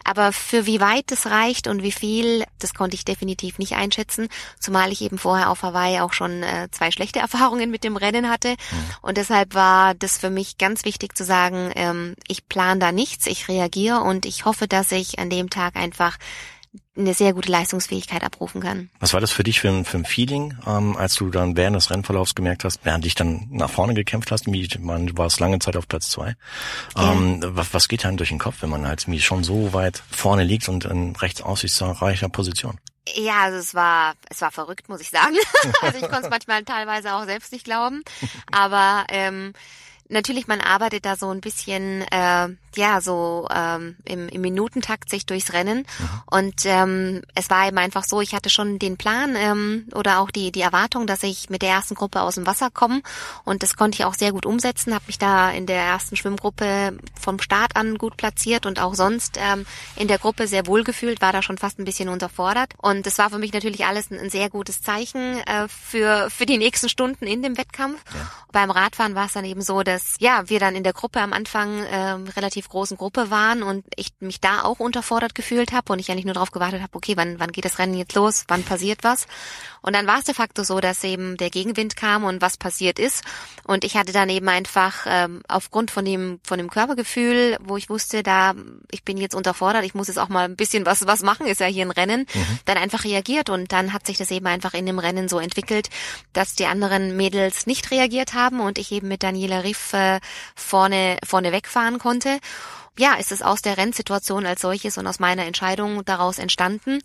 Aber für wie weit es reicht und wie viel, das konnte ich definitiv nicht einschätzen, zumal ich eben vorher auf Hawaii auch schon äh, zwei schlechte Erfahrungen mit dem Rennen hatte. Mhm. Und deshalb war das für mich ganz wichtig zu sagen, ähm, ich plane da nichts, ich reagiere und ich hoffe, dass ich an dem Tag einfach eine sehr gute Leistungsfähigkeit abrufen kann. Was war das für dich für ein, für ein Feeling, ähm, als du dann während des Rennverlaufs gemerkt hast, während dich dann nach vorne gekämpft hast, man du warst lange Zeit auf Platz zwei. Ähm, was, was geht dann durch den Kopf, wenn man halt schon so weit vorne liegt und in rechts aussichtsreicher Position? Ja, also es war, es war verrückt, muss ich sagen. also ich konnte es manchmal teilweise auch selbst nicht glauben. Aber ähm, natürlich, man arbeitet da so ein bisschen, äh, ja, so ähm, im, im Minutentakt sich durchs Rennen. Mhm. Und ähm, es war eben einfach so, ich hatte schon den Plan ähm, oder auch die, die Erwartung, dass ich mit der ersten Gruppe aus dem Wasser komme. Und das konnte ich auch sehr gut umsetzen, habe mich da in der ersten Schwimmgruppe vom Start an gut platziert und auch sonst ähm, in der Gruppe sehr wohl gefühlt, war da schon fast ein bisschen unterfordert. Und das war für mich natürlich alles ein, ein sehr gutes Zeichen äh, für, für die nächsten Stunden in dem Wettkampf. Ja. Beim Radfahren war es dann eben so, dass dass ja wir dann in der Gruppe am Anfang äh, relativ großen Gruppe waren und ich mich da auch unterfordert gefühlt habe und ich eigentlich nur darauf gewartet habe, okay, wann wann geht das Rennen jetzt los, wann passiert was? Und dann war es de facto so, dass eben der Gegenwind kam und was passiert ist und ich hatte dann eben einfach ähm, aufgrund von dem von dem Körpergefühl, wo ich wusste, da ich bin jetzt unterfordert, ich muss jetzt auch mal ein bisschen was was machen, ist ja hier ein Rennen, mhm. dann einfach reagiert und dann hat sich das eben einfach in dem Rennen so entwickelt, dass die anderen Mädels nicht reagiert haben und ich eben mit Daniela Riff äh, vorne, vorne wegfahren konnte. Ja, ist es aus der Rennsituation als solches und aus meiner Entscheidung daraus entstanden.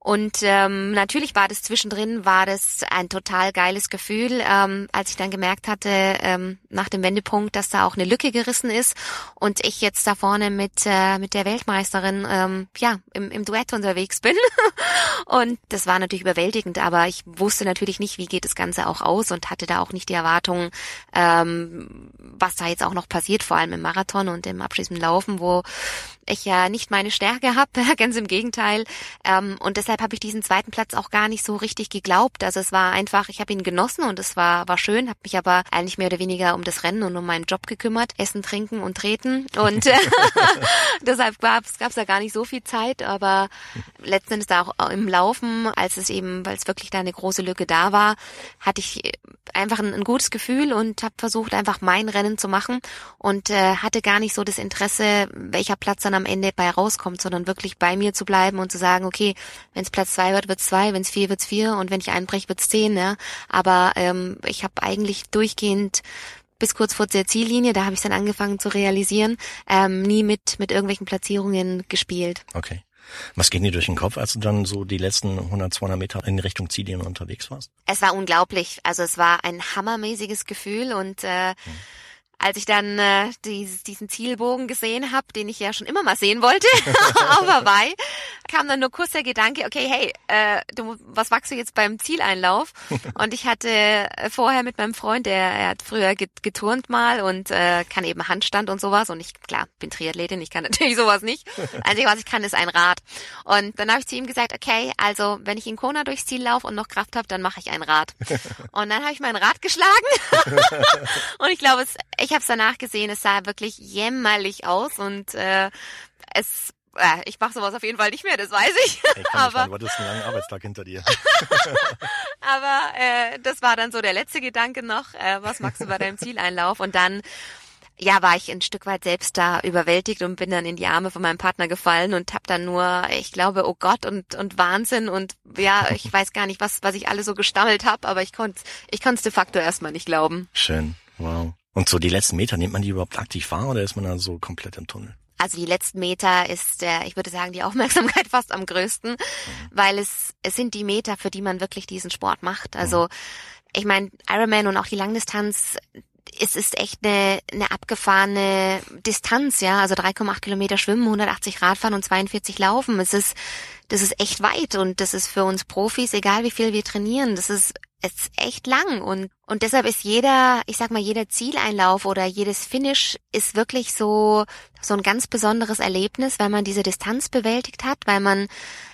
Und ähm, natürlich war das zwischendrin, war das ein total geiles Gefühl, ähm, als ich dann gemerkt hatte, ähm, nach dem Wendepunkt, dass da auch eine Lücke gerissen ist und ich jetzt da vorne mit, äh, mit der Weltmeisterin ähm, ja, im, im Duett unterwegs bin. und das war natürlich überwältigend, aber ich wusste natürlich nicht, wie geht das Ganze auch aus und hatte da auch nicht die Erwartung, ähm, was da jetzt auch noch passiert, vor allem im Marathon und im abschließenden Laufen, wo ich ja nicht meine Stärke habe, ganz im Gegenteil. Ähm, und deshalb habe ich diesen zweiten Platz auch gar nicht so richtig geglaubt. Also es war einfach, ich habe ihn genossen und es war war schön, habe mich aber eigentlich mehr oder weniger um das Rennen und um meinen Job gekümmert, Essen, Trinken und Treten. Und deshalb gab es da gar nicht so viel Zeit, aber letzten Endes da auch im Laufen, als es eben, weil es wirklich da eine große Lücke da war, hatte ich einfach ein, ein gutes Gefühl und habe versucht, einfach mein Rennen zu machen und äh, hatte gar nicht so das Interesse, welcher Platz dann am Ende bei rauskommt, sondern wirklich bei mir zu bleiben und zu sagen, okay, wenn es Platz zwei wird, wird's zwei, wenn es vier, wird's vier und wenn ich einbreche, wird's zehn. Ja? Aber ähm, ich habe eigentlich durchgehend bis kurz vor der Ziellinie, da habe ich dann angefangen zu realisieren, ähm, nie mit mit irgendwelchen Platzierungen gespielt. Okay. Was ging dir durch den Kopf, als du dann so die letzten 100, 200 Meter in Richtung Ziellinie unterwegs warst? Es war unglaublich. Also es war ein hammermäßiges Gefühl und äh, hm als ich dann äh, dieses, diesen Zielbogen gesehen habe, den ich ja schon immer mal sehen wollte auf Hawaii, kam dann nur kurz der Gedanke, okay, hey, äh, du, was wachst du jetzt beim Zieleinlauf? Und ich hatte äh, vorher mit meinem Freund, der er hat früher geturnt mal und äh, kann eben Handstand und sowas. Und ich, klar, bin Triathletin, ich kann natürlich sowas nicht. Einzige, was ich kann, ist ein Rad. Und dann habe ich zu ihm gesagt, okay, also wenn ich in Kona durchs Ziel laufe und noch Kraft habe, dann mache ich ein Rad. Und dann habe ich mein Rad geschlagen. und ich glaube, es ich habe es danach gesehen, es sah wirklich jämmerlich aus und äh, es äh, ich mache sowas auf jeden Fall nicht mehr, das weiß ich. ich aber du hattest einen langen Arbeitstag hinter dir. aber äh, das war dann so der letzte Gedanke noch, äh, was machst du bei deinem Zieleinlauf? Und dann ja, war ich ein Stück weit selbst da überwältigt und bin dann in die Arme von meinem Partner gefallen und hab dann nur, ich glaube, oh Gott und und Wahnsinn und ja, ich weiß gar nicht, was was ich alles so gestammelt habe, aber ich konnte ich konnte de facto erstmal nicht glauben. Schön. Wow. Und so die letzten Meter, nimmt man die überhaupt aktiv wahr oder ist man dann so komplett im Tunnel? Also die letzten Meter ist, äh, ich würde sagen, die Aufmerksamkeit fast am größten, mhm. weil es, es sind die Meter, für die man wirklich diesen Sport macht. Also mhm. ich meine, Ironman und auch die Langdistanz, es ist echt eine, eine abgefahrene Distanz, ja. Also 3,8 Kilometer schwimmen, 180 Radfahren und 42 laufen. Es ist, das ist echt weit und das ist für uns Profis, egal wie viel wir trainieren, das ist ist echt lang und und deshalb ist jeder, ich sag mal, jeder Zieleinlauf oder jedes Finish ist wirklich so so ein ganz besonderes Erlebnis, weil man diese Distanz bewältigt hat, weil man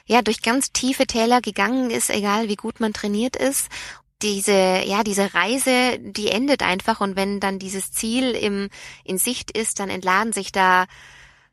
ja durch ganz tiefe Täler gegangen ist, egal wie gut man trainiert ist. Diese, ja, diese Reise, die endet einfach und wenn dann dieses Ziel im, in Sicht ist, dann entladen sich da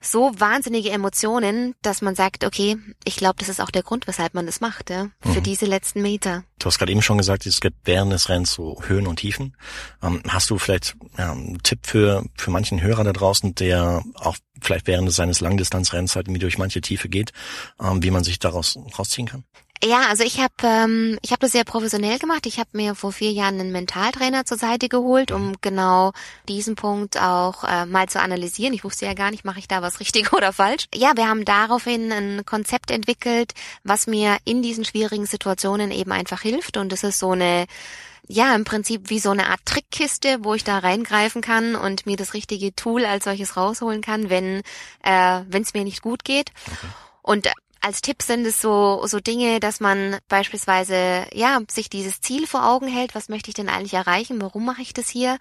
so wahnsinnige Emotionen, dass man sagt, okay, ich glaube, das ist auch der Grund, weshalb man das macht, ja, für mhm. diese letzten Meter. Du hast gerade eben schon gesagt, es gibt während des Rennens so Höhen und Tiefen. Ähm, hast du vielleicht ja, einen Tipp für, für manchen Hörer da draußen, der auch vielleicht während seines Langdistanzrennens halt durch manche Tiefe geht, ähm, wie man sich daraus rausziehen kann? Ja, also ich habe ähm, ich habe das sehr professionell gemacht. Ich habe mir vor vier Jahren einen Mentaltrainer zur Seite geholt, um genau diesen Punkt auch äh, mal zu analysieren. Ich wusste ja gar nicht, mache ich da was richtig oder falsch. Ja, wir haben daraufhin ein Konzept entwickelt, was mir in diesen schwierigen Situationen eben einfach hilft. Und das ist so eine ja, im Prinzip wie so eine Art Trickkiste, wo ich da reingreifen kann und mir das richtige Tool als solches rausholen kann, wenn äh, wenn es mir nicht gut geht. Okay. Und als Tipp sind es so, so Dinge, dass man beispielsweise, ja, sich dieses Ziel vor Augen hält. Was möchte ich denn eigentlich erreichen? Warum mache ich das hier?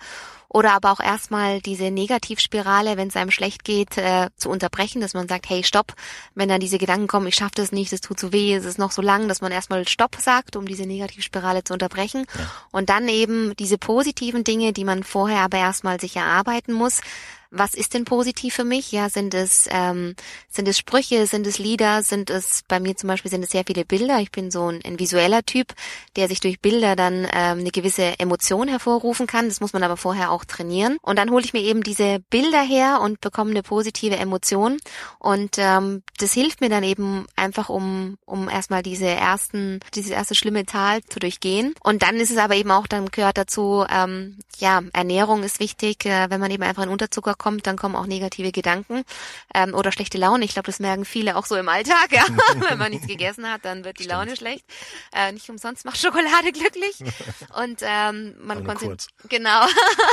Oder aber auch erstmal diese Negativspirale, wenn es einem schlecht geht, äh, zu unterbrechen, dass man sagt, hey, stopp. Wenn dann diese Gedanken kommen, ich schaffe das nicht, es tut zu weh, es ist noch so lang, dass man erstmal Stopp sagt, um diese Negativspirale zu unterbrechen. Ja. Und dann eben diese positiven Dinge, die man vorher aber erstmal sich erarbeiten muss, was ist denn positiv für mich? Ja, sind es ähm, sind es Sprüche, sind es Lieder, sind es bei mir zum Beispiel sind es sehr viele Bilder. Ich bin so ein, ein visueller Typ, der sich durch Bilder dann ähm, eine gewisse Emotion hervorrufen kann. Das muss man aber vorher auch trainieren. Und dann hole ich mir eben diese Bilder her und bekomme eine positive Emotion. Und ähm, das hilft mir dann eben einfach, um um erstmal diese ersten dieses erste schlimme Tal zu durchgehen. Und dann ist es aber eben auch dann gehört dazu, ähm, ja Ernährung ist wichtig, äh, wenn man eben einfach einen Unterzucker kommt, dann kommen auch negative Gedanken ähm, oder schlechte Laune. Ich glaube, das merken viele auch so im Alltag. Ja? Wenn man nichts gegessen hat, dann wird die Stimmt. Laune schlecht. Äh, nicht umsonst macht Schokolade glücklich. Und ähm, man konzentriert genau.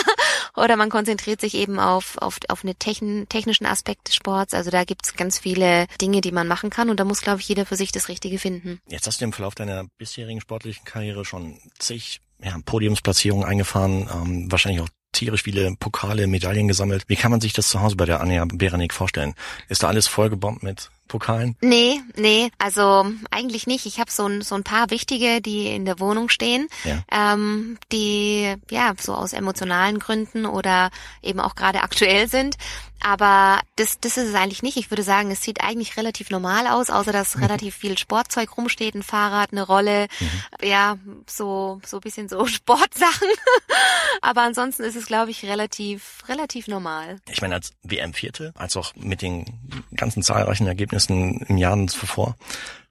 oder man konzentriert sich eben auf auf auf eine techn technischen Aspekt des Sports. Also da gibt's ganz viele Dinge, die man machen kann und da muss, glaube ich, jeder für sich das Richtige finden. Jetzt hast du im Verlauf deiner bisherigen sportlichen Karriere schon zig ja, Podiumsplatzierungen eingefahren, ähm, wahrscheinlich auch tierisch viele Pokale, Medaillen gesammelt. Wie kann man sich das zu Hause bei der Anja Beranek vorstellen? Ist da alles vollgebombt mit Pokalen? Nee, nee, also eigentlich nicht. Ich habe so ein, so ein paar wichtige, die in der Wohnung stehen, ja. ähm, die ja so aus emotionalen Gründen oder eben auch gerade aktuell sind. Aber das, das ist es eigentlich nicht. Ich würde sagen, es sieht eigentlich relativ normal aus, außer dass mhm. relativ viel Sportzeug rumsteht, ein Fahrrad, eine Rolle, mhm. ja, so, so bisschen so Sportsachen. Aber ansonsten ist es, glaube ich, relativ, relativ normal. Ich meine, als WM-Vierte, als auch mit den ganzen zahlreichen Ergebnissen Ergebnissen im Jahr zuvor,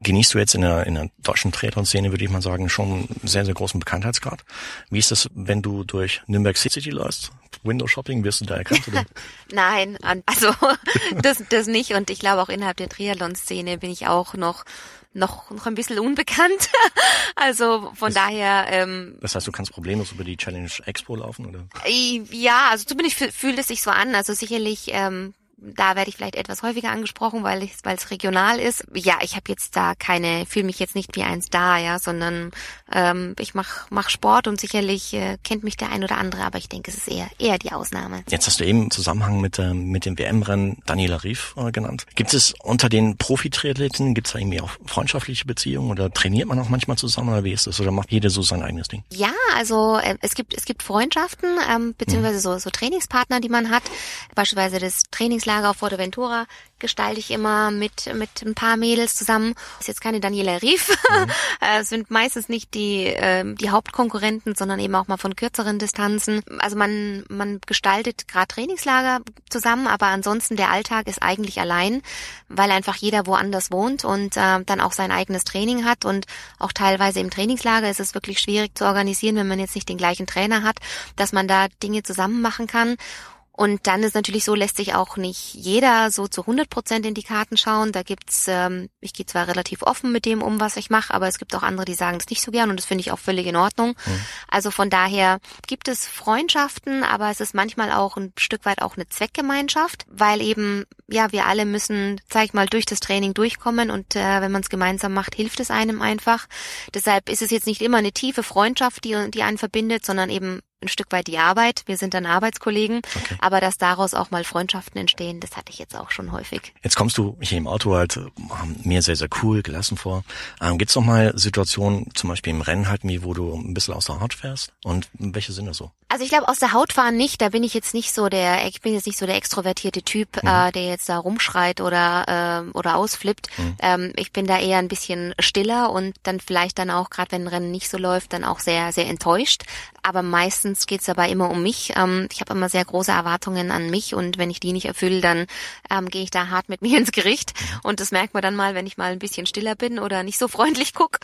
genießt du jetzt in der, in der deutschen Triathlon-Szene, würde ich mal sagen, schon sehr, sehr großen Bekanntheitsgrad. Wie ist das, wenn du durch Nürnberg City läufst? Window Shopping, wirst du da erkannt? Oder? Nein, also das, das nicht. Und ich glaube auch innerhalb der Triathlon-Szene bin ich auch noch noch, noch ein bisschen unbekannt. also von das, daher. Ähm, das heißt, du kannst problemlos über die Challenge Expo laufen, oder? Ja, also zumindest fühlt es sich so an. Also sicherlich ähm, da werde ich vielleicht etwas häufiger angesprochen, weil es weil es regional ist. Ja, ich habe jetzt da keine, fühle mich jetzt nicht wie ein Star, ja, sondern ähm, ich mach mach Sport und sicherlich äh, kennt mich der ein oder andere, aber ich denke, es ist eher eher die Ausnahme. Jetzt hast du eben im Zusammenhang mit äh, mit dem WM-Rennen Daniela Rief äh, genannt. Gibt es unter den Profi-Triathleten gibt es da irgendwie auch freundschaftliche Beziehungen oder trainiert man auch manchmal zusammen oder wie ist das oder macht jeder so sein eigenes Ding? Ja, also äh, es gibt es gibt Freundschaften ähm, beziehungsweise mhm. so so Trainingspartner, die man hat, beispielsweise das Trainings Trainingslager auf Fuerteventura gestalte ich immer mit, mit ein paar Mädels zusammen. Das ist jetzt keine Daniela Rief. Mhm. Äh, es sind meistens nicht die, äh, die Hauptkonkurrenten, sondern eben auch mal von kürzeren Distanzen. Also man, man gestaltet gerade Trainingslager zusammen, aber ansonsten der Alltag ist eigentlich allein, weil einfach jeder woanders wohnt und äh, dann auch sein eigenes Training hat und auch teilweise im Trainingslager ist es wirklich schwierig zu organisieren, wenn man jetzt nicht den gleichen Trainer hat, dass man da Dinge zusammen machen kann. Und dann ist natürlich so, lässt sich auch nicht jeder so zu 100 Prozent in die Karten schauen. Da gibt's, ähm, ich gehe zwar relativ offen mit dem um, was ich mache, aber es gibt auch andere, die sagen das nicht so gern und das finde ich auch völlig in Ordnung. Mhm. Also von daher gibt es Freundschaften, aber es ist manchmal auch ein Stück weit auch eine Zweckgemeinschaft, weil eben, ja, wir alle müssen, sag ich mal, durch das Training durchkommen und äh, wenn man es gemeinsam macht, hilft es einem einfach. Deshalb ist es jetzt nicht immer eine tiefe Freundschaft, die, die einen verbindet, sondern eben ein Stück weit die Arbeit. Wir sind dann Arbeitskollegen, okay. aber dass daraus auch mal Freundschaften entstehen, das hatte ich jetzt auch schon häufig. Jetzt kommst du hier im Auto halt mir sehr, sehr cool, gelassen vor. Ähm, Gibt es noch mal Situationen, zum Beispiel im Rennen halt, wo du ein bisschen aus der Haut fährst? Und welche sind das so? Also ich glaube, aus der Haut fahren nicht. Da bin ich jetzt nicht so der, ich bin jetzt nicht so der extrovertierte Typ, mhm. äh, der jetzt da rumschreit oder äh, oder ausflippt. Mhm. Ähm, ich bin da eher ein bisschen stiller und dann vielleicht dann auch, gerade wenn ein Rennen nicht so läuft, dann auch sehr, sehr enttäuscht. Aber meistens geht's dabei immer um mich. Ähm, ich habe immer sehr große Erwartungen an mich und wenn ich die nicht erfülle, dann ähm, gehe ich da hart mit mir ins Gericht. Und das merkt man dann mal, wenn ich mal ein bisschen stiller bin oder nicht so freundlich guck.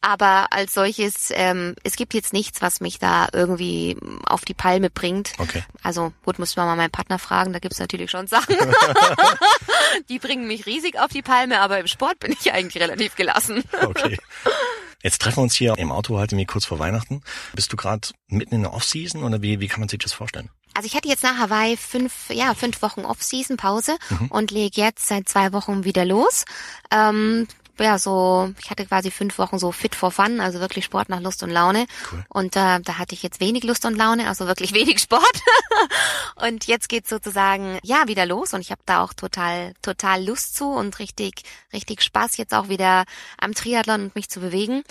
Aber als solches, ähm, es gibt jetzt nichts, was mich da irgendwie auf die Palme bringt. Okay. Also gut, muss man mal meinen Partner fragen, da gibt's natürlich schon Sachen. die bringen mich riesig auf die Palme, aber im Sport bin ich eigentlich relativ gelassen. Okay. Jetzt treffen wir uns hier im Auto halt irgendwie kurz vor Weihnachten. Bist du gerade mitten in der Off-Season oder wie, wie kann man sich das vorstellen? Also ich hatte jetzt nach Hawaii fünf, ja, fünf Wochen Off-Season Pause mhm. und lege jetzt seit zwei Wochen wieder los. Ähm, ja, so, ich hatte quasi fünf Wochen so fit for fun, also wirklich Sport nach Lust und Laune. Cool. Und äh, da hatte ich jetzt wenig Lust und Laune, also wirklich wenig Sport. und jetzt geht's sozusagen ja wieder los und ich habe da auch total, total Lust zu und richtig, richtig Spaß jetzt auch wieder am Triathlon und mich zu bewegen.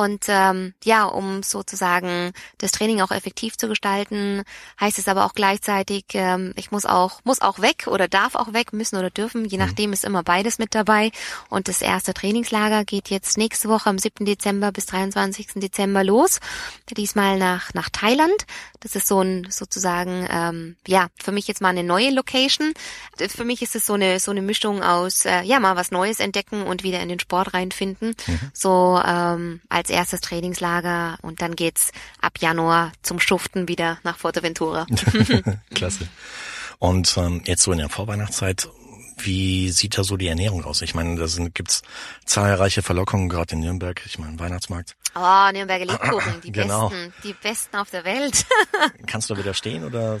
Und ähm, ja, um sozusagen das Training auch effektiv zu gestalten, heißt es aber auch gleichzeitig, ähm, ich muss auch muss auch weg oder darf auch weg, müssen oder dürfen, je mhm. nachdem ist immer beides mit dabei. Und das erste Trainingslager geht jetzt nächste Woche am 7. Dezember bis 23. Dezember los. Diesmal nach nach Thailand. Das ist so ein sozusagen ähm, ja für mich jetzt mal eine neue Location. Für mich ist es so eine so eine Mischung aus äh, ja mal was Neues entdecken und wieder in den Sport reinfinden. Mhm. So ähm, als erstes Trainingslager und dann geht's ab Januar zum Schuften wieder nach Fuerteventura. Klasse. Und ähm, jetzt so in der Vorweihnachtszeit, wie sieht da so die Ernährung aus? Ich meine, da gibt's zahlreiche Verlockungen, gerade in Nürnberg, ich meine, Weihnachtsmarkt. Oh, Nürnberger Lebkuchen, die genau. besten, die besten auf der Welt. Kannst du widerstehen oder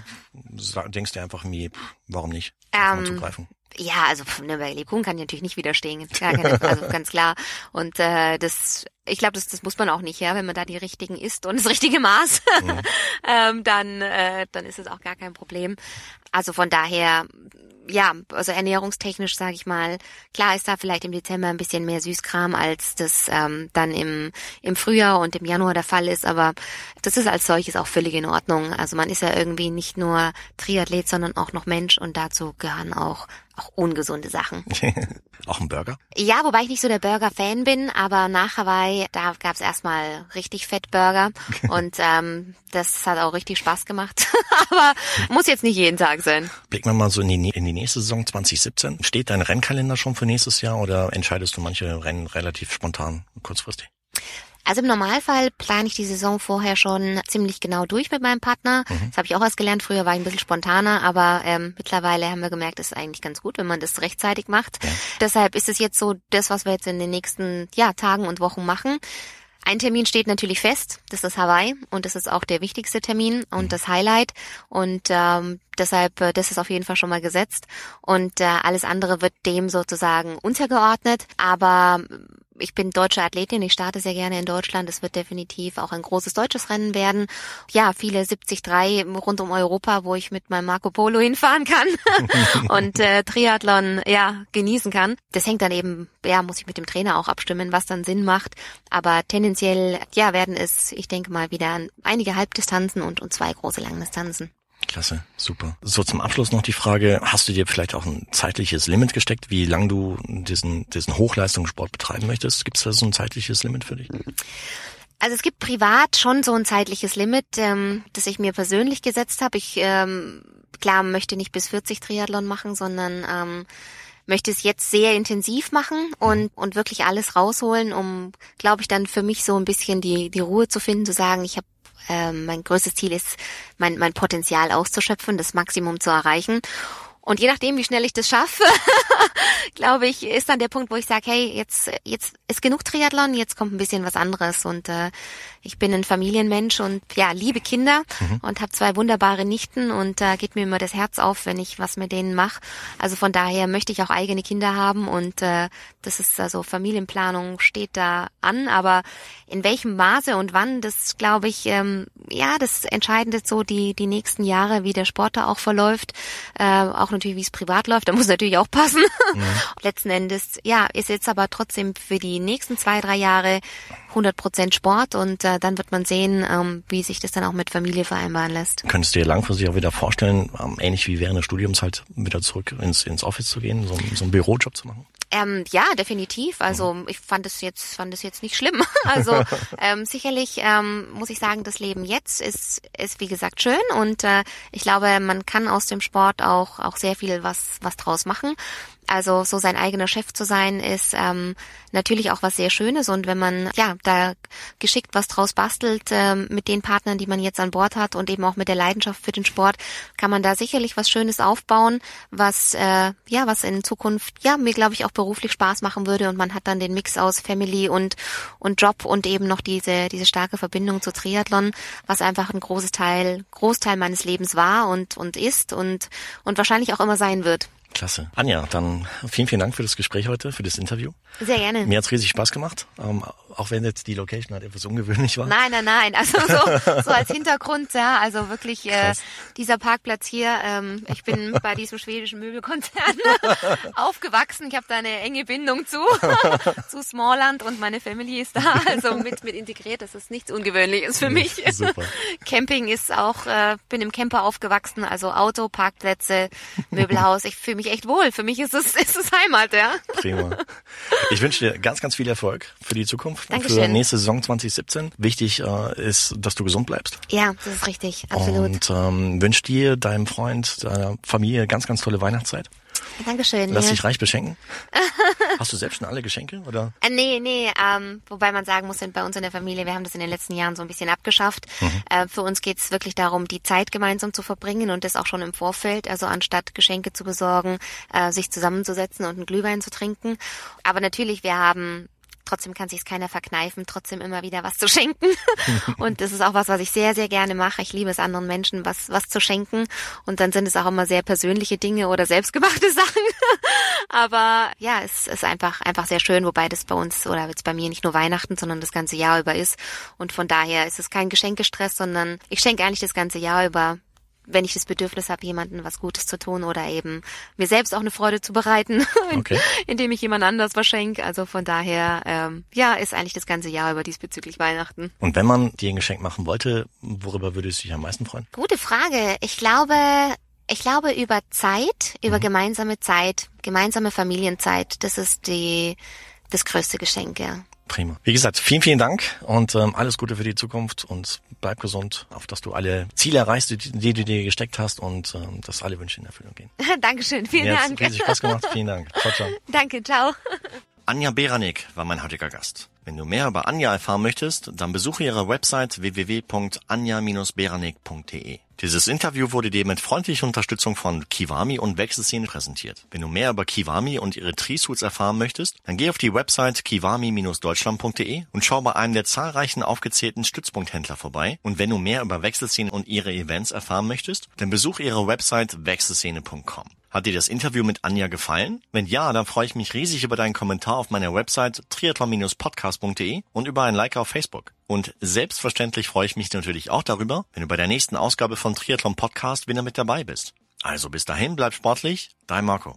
denkst du einfach mir, warum nicht? Ähm, zugreifen? Ja, also Nürnberger Lebkuchen kann ich natürlich nicht widerstehen, also ganz klar. Und äh, das, ich glaube, das, das muss man auch nicht, ja, wenn man da die richtigen isst und das richtige Maß, mhm. ähm, dann, äh, dann ist es auch gar kein Problem. Also von daher ja, also ernährungstechnisch sage ich mal, klar ist da vielleicht im Dezember ein bisschen mehr Süßkram, als das ähm, dann im, im Frühjahr und im Januar der Fall ist, aber das ist als solches auch völlig in Ordnung. Also man ist ja irgendwie nicht nur Triathlet, sondern auch noch Mensch und dazu gehören auch auch ungesunde Sachen. auch ein Burger? Ja, wobei ich nicht so der Burger-Fan bin, aber nach Hawaii, da gab es erstmal richtig Fett-Burger und ähm, das hat auch richtig Spaß gemacht. aber muss jetzt nicht jeden Tag sein. Blicken wir mal so in die, in die nächste Saison 2017. Steht dein Rennkalender schon für nächstes Jahr oder entscheidest du manche Rennen relativ spontan, kurzfristig? Also im Normalfall plane ich die Saison vorher schon ziemlich genau durch mit meinem Partner. Mhm. Das habe ich auch erst gelernt. Früher war ich ein bisschen spontaner, aber ähm, mittlerweile haben wir gemerkt, es ist eigentlich ganz gut, wenn man das rechtzeitig macht. Ja. Deshalb ist es jetzt so das, was wir jetzt in den nächsten ja, Tagen und Wochen machen. Ein Termin steht natürlich fest, das ist Hawaii und das ist auch der wichtigste Termin und mhm. das Highlight und ähm, deshalb, äh, das ist auf jeden Fall schon mal gesetzt und äh, alles andere wird dem sozusagen untergeordnet, aber ich bin deutsche Athletin, ich starte sehr gerne in Deutschland. Es wird definitiv auch ein großes deutsches Rennen werden. Ja, viele 73 rund um Europa, wo ich mit meinem Marco Polo hinfahren kann und äh, Triathlon ja genießen kann. Das hängt dann eben, ja, muss ich mit dem Trainer auch abstimmen, was dann Sinn macht. Aber tendenziell, ja, werden es, ich denke mal, wieder einige Halbdistanzen und, und zwei große Langdistanzen. Klasse, super. So zum Abschluss noch die Frage, hast du dir vielleicht auch ein zeitliches Limit gesteckt, wie lang du diesen, diesen Hochleistungssport betreiben möchtest? Gibt es da so ein zeitliches Limit für dich? Also es gibt privat schon so ein zeitliches Limit, ähm, das ich mir persönlich gesetzt habe. Ich ähm, klar möchte nicht bis 40 Triathlon machen, sondern ähm, möchte es jetzt sehr intensiv machen und, und wirklich alles rausholen, um, glaube ich, dann für mich so ein bisschen die, die Ruhe zu finden, zu sagen, ich habe ähm, mein größtes Ziel ist, mein, mein Potenzial auszuschöpfen, das Maximum zu erreichen. Und je nachdem, wie schnell ich das schaffe, glaube ich, ist dann der Punkt, wo ich sage, hey, jetzt, jetzt ist genug Triathlon, jetzt kommt ein bisschen was anderes. Und äh, ich bin ein Familienmensch und ja, liebe Kinder mhm. und habe zwei wunderbare Nichten und da äh, geht mir immer das Herz auf, wenn ich was mit denen mache. Also von daher möchte ich auch eigene Kinder haben und äh, das ist also Familienplanung steht da an, aber in welchem Maße und wann, das glaube ich, ähm, ja, das entscheidet so die die nächsten Jahre, wie der Sport da auch verläuft, äh, auch natürlich wie es privat läuft, da muss natürlich auch passen. Mhm. Letzten Endes, ja, ist jetzt aber trotzdem für die nächsten zwei drei Jahre 100 Prozent Sport und äh, dann wird man sehen, ähm, wie sich das dann auch mit Familie vereinbaren lässt. Könntest du dir langfristig auch wieder vorstellen, ähm, ähnlich wie während des Studiums halt wieder zurück ins, ins Office zu gehen, so, so einen Bürojob zu machen? Ähm, ja, definitiv. Also mhm. ich fand es jetzt, fand es jetzt nicht schlimm. Also ähm, sicherlich ähm, muss ich sagen, das Leben jetzt ist, ist wie gesagt schön und äh, ich glaube, man kann aus dem Sport auch auch sehr viel was was draus machen. Also so sein eigener Chef zu sein, ist ähm, natürlich auch was sehr Schönes. Und wenn man ja da geschickt was draus bastelt ähm, mit den Partnern, die man jetzt an Bord hat und eben auch mit der Leidenschaft für den Sport, kann man da sicherlich was Schönes aufbauen, was äh, ja was in Zukunft ja mir glaube ich auch beruflich Spaß machen würde. Und man hat dann den Mix aus Family und und Job und eben noch diese diese starke Verbindung zu Triathlon, was einfach ein großes Teil Großteil meines Lebens war und und ist und und wahrscheinlich auch immer sein wird. Klasse. Anja, dann vielen, vielen Dank für das Gespräch heute, für das Interview. Sehr gerne. Mir hat's riesig Spaß gemacht, ähm, auch wenn jetzt die Location halt etwas ungewöhnlich war. Nein, nein, nein. Also so, so als Hintergrund, ja, also wirklich äh, dieser Parkplatz hier. Ähm, ich bin bei diesem schwedischen Möbelkonzern aufgewachsen. Ich habe da eine enge Bindung zu zu Smallland und meine Family ist da, also mit mit integriert. Das ist nichts Ungewöhnliches für mich. Super. Camping ist auch, äh, bin im Camper aufgewachsen, also Auto, Parkplätze, Möbelhaus. Ich fühle mich echt wohl. Für mich ist es ist es Heimat, ja. Prima. Ich wünsche dir ganz, ganz viel Erfolg für die Zukunft. Dankeschön. Für nächste Saison 2017. Wichtig äh, ist, dass du gesund bleibst. Ja, das ist richtig. Absolut. Und ähm, wünsche dir, deinem Freund, deiner Familie ganz, ganz tolle Weihnachtszeit. Dankeschön. Lass ja. dich reich beschenken. Hast du selbst schon alle Geschenke oder? Äh, nee, nee, ähm, wobei man sagen muss, bei uns in der Familie, wir haben das in den letzten Jahren so ein bisschen abgeschafft. Mhm. Äh, für uns geht's wirklich darum, die Zeit gemeinsam zu verbringen und das auch schon im Vorfeld, also anstatt Geschenke zu besorgen, äh, sich zusammenzusetzen und einen Glühwein zu trinken. Aber natürlich, wir haben Trotzdem kann sich keiner verkneifen, trotzdem immer wieder was zu schenken. und das ist auch was, was ich sehr, sehr gerne mache. Ich liebe es anderen Menschen, was, was zu schenken. Und dann sind es auch immer sehr persönliche Dinge oder selbstgemachte Sachen. Aber ja, es ist einfach, einfach sehr schön, wobei das bei uns oder jetzt bei mir nicht nur Weihnachten, sondern das ganze Jahr über ist. Und von daher ist es kein Geschenkestress, sondern ich schenke eigentlich das ganze Jahr über wenn ich das Bedürfnis habe, jemandem was Gutes zu tun oder eben mir selbst auch eine Freude zu bereiten, okay. indem ich jemand anders was schenke. Also von daher, ähm, ja, ist eigentlich das ganze Jahr über diesbezüglich Weihnachten. Und wenn man dir ein Geschenk machen wollte, worüber würdest du dich am meisten freuen? Gute Frage. Ich glaube, ich glaube über Zeit, über mhm. gemeinsame Zeit, gemeinsame Familienzeit. Das ist die, das größte Geschenk, ja. Prima. Wie gesagt, vielen, vielen Dank und ähm, alles Gute für die Zukunft und bleib gesund, auf dass du alle Ziele erreichst, die, die du dir gesteckt hast und ähm, dass alle Wünsche in Erfüllung gehen. Dankeschön, vielen Mir Dank. Hat riesig Spaß gemacht, vielen Dank. Ciao, ciao. Danke, ciao. Anja Beranek war mein heutiger Gast. Wenn du mehr über Anja erfahren möchtest, dann besuche ihre Website www.anja-beranek.de. Dieses Interview wurde dir mit freundlicher Unterstützung von Kiwami und Wechselszene präsentiert. Wenn du mehr über Kiwami und ihre Tree-Suits erfahren möchtest, dann geh auf die Website kiwami-deutschland.de und schau bei einem der zahlreichen aufgezählten Stützpunkthändler vorbei. Und wenn du mehr über Wechselszene und ihre Events erfahren möchtest, dann besuch ihre Website wechselszene.com. Hat dir das Interview mit Anja gefallen? Wenn ja, dann freue ich mich riesig über deinen Kommentar auf meiner Website triathlon-podcast.de und über ein Like auf Facebook. Und selbstverständlich freue ich mich natürlich auch darüber, wenn du bei der nächsten Ausgabe von Triathlon Podcast wieder mit dabei bist. Also bis dahin, bleib sportlich, dein Marco.